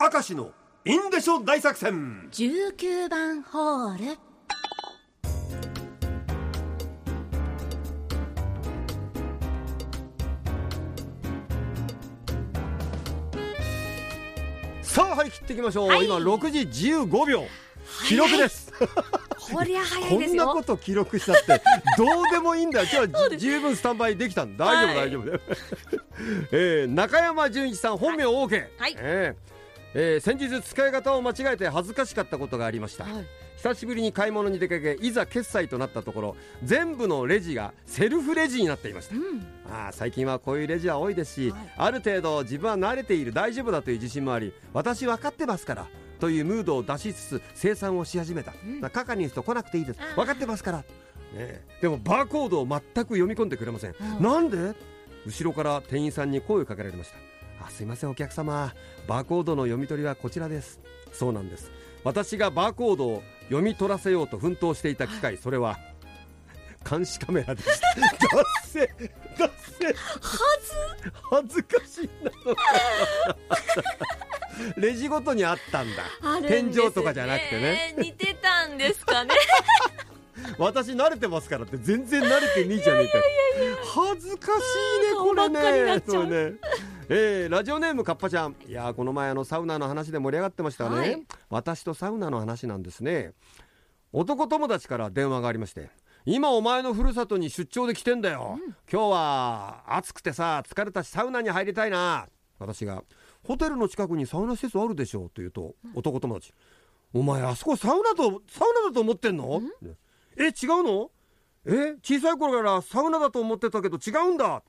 明石のインデショ大作戦。19番ホール。さあ張り切っていきましょう、はい。今6時15秒。記録です、こりゃ早こいですよ。んなこと記録したって どうでもいいんだよ。今日はじ十分スタンバイできたん大丈夫、はい。大丈夫。だよ、えー、中山純一さん本名 OK、はい。えーえー先日使い方を間違えて恥ずかしかったことがありました、はい。久しぶりに買い物に出かけいざ決済となったところ全部のレジがセルフレジになっていました。うん。ああ最近はこういうレジは多いですし、はい。ある程度自分は慣れている大丈夫だという自信もあり私分かってますからというムードを出しつつ生産をし始めた、うん。だかに人来なくていいです。分かってますから、ねえ、でもバーコードを全く読み込んでくれません、うん。なんで？後ろから店員さんに声をかけられましたあすいませんお客様。バーコードの読み取りはこちらです。そうなんです。私がバーコードを読み取らせようと奮闘していた機械それは監視カメラでした。脱線脱線。恥ずかしいな。レジごとにあったんだ。天井とかじゃなくてね。似てたんですかね。私慣れてますからって全然慣れてねえじゃねえか恥ずかしいねこれね。そうねえーラジオネームかっぱちゃん。いやーこの前あのサウナの話で盛り上がってましたね、はい。私とサウナの話なんですね。男友達から電話がありまして。今お前のふるさとに出張で来てんだよ、今日は暑くてさ疲れたしサウナに入りたいな。私がホテルの近くにサウナ施設あるでしょうと言うと男友達。お前あそこサウナとサウナだと思ってんの？え違うの？え小さい頃からサウナだと思ってたけど違うんだ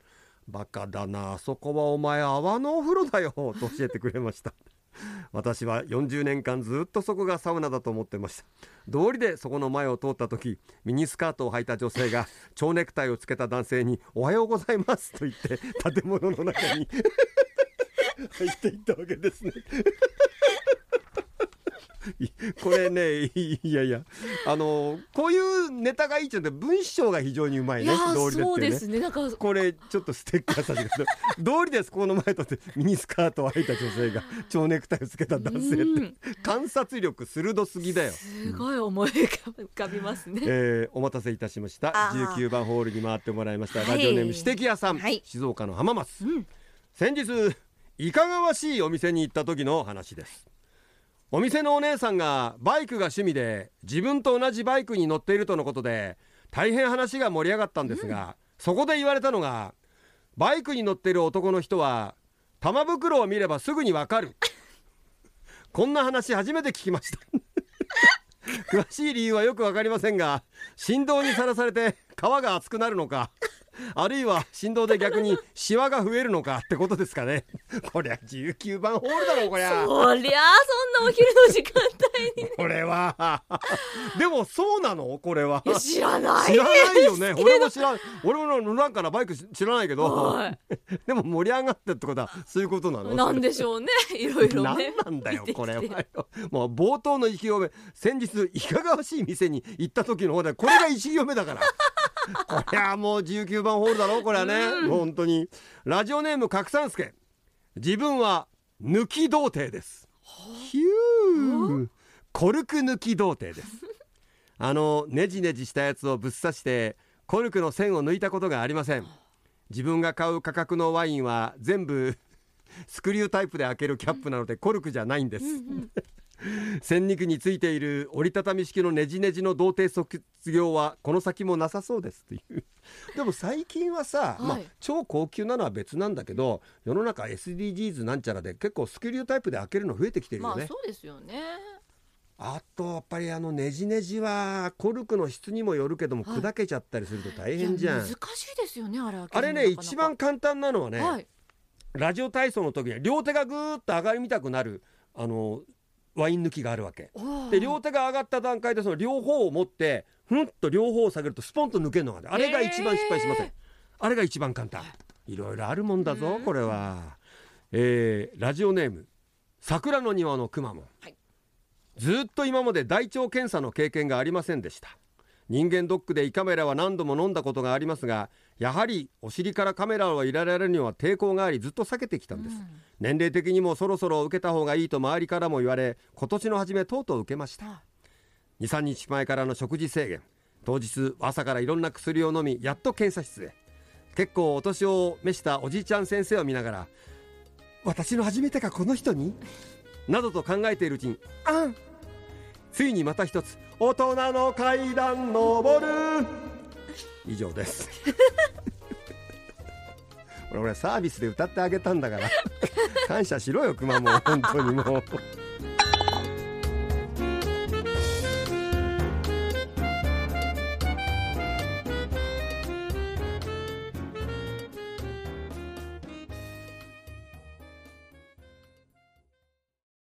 バカだなあそこはお前泡のお風呂だよ と教えてくれました。私は40年間ずっとそこがサウナだと思ってました。道理でそこの前を通った時ミニスカートを履いた女性が 蝶ネクタイをつけた男性に「おはようございます」と言って建物の中に入っていったわけですね。い これねいいやいやあのこういうネタがいいっちゃうんで文章が非常にうまいねいでね。そうですね。なんかこれちょっとステッカーさせてください通りですこの前とってミニスカートを履いた女性が蝶ネクタイをつけた男性って。うん。観察力鋭すぎだよ、すごい思い浮かびますね。えーお待たせいたしました。あー。19番ホールに回ってもらいましたはい。ラジオネーム指摘屋さん、はい。静岡の浜松、うん。先日いかがわしいお店に行った時の話ですお店のお姉さんがバイクが趣味で自分と同じバイクに乗っているとのことで大変話が盛り上がったんですが、そこで言われたのがバイクに乗っている男の人は玉袋を見ればすぐにわかる。こんな話初めて聞きました。詳しい理由はよくわかりませんが振動にさらされて皮が熱くなるのかあるいは振動で逆にシワが増えるのかってことですかね。こりゃ19番ホールだろこりゃ。そりゃあそんなお昼の時間帯に これは。でもそうなの？これは。知らない。知らないよね。俺も知らん俺も乗らんからバイク知らないけど、は でも盛り上がってってことはそういうことなの？いなんでしょうね。いろいろ何ね。なんだよこれはよ。もう冒頭の意気込め先日いかがわしい店に行った時の方でこれが意気込めだから こりゃもう19番ホールだろこれはね、うん。本当に。ラジオネーム角三助。自分は抜き童貞です。ヒュー。コルク抜き童貞です。あのネジネジしたやつをぶっ刺してコルクの線を抜いたことがありません。自分が買う価格のワインは全部スクリュータイプで開けるキャップなのでコルクじゃないんです、線肉についている折りたたみ式のネジネジの童貞卒業はこの先もなさそうですという。でも最近はさ、はい。まあ、超高級なのは別なんだけど世の中 SDGs なんちゃらで結構スクリュータイプで開けるの増えてきてるよね、まあそうですよね。あとやっぱりあのネジネジはコルクの質にもよるけども、はい。砕けちゃったりすると大変じゃん。いや難しいですよねあれ開けあれね一番簡単なのはね、はい。ラジオ体操の時に両手がぐーっと上がりみたくなるあのワイン抜きがあるわけ。で両手が上がった段階でその両方を持ってふんっと両方を下げるとスポンと抜けるのがある。あれが一番失敗しません、えー。あれが一番簡単。い。ろいろあるもんだぞうん。これは、えーラジオネーム桜の庭のくまモン、はい。ずっと今まで大腸検査の経験がありませんでした人間ドックで胃カメラは何度も飲んだことがありますがやはりお尻からカメラを入れられるには抵抗がありずっと避けてきたんです、年齢的にもそろそろ受けた方がいいと周りからも言われ今年の初めとうとう受けました。23日前からの食事制限。当日朝からいろんな薬を飲みやっと検査室へ。結構お年を召したおじいちゃん先生を見ながら私の初めてがこの人に？などと考えているうちにあんついにまた一つ大人の階段登る。以上です。俺俺サービスで歌ってあげたんだから。感謝しろよ熊も本当にもう。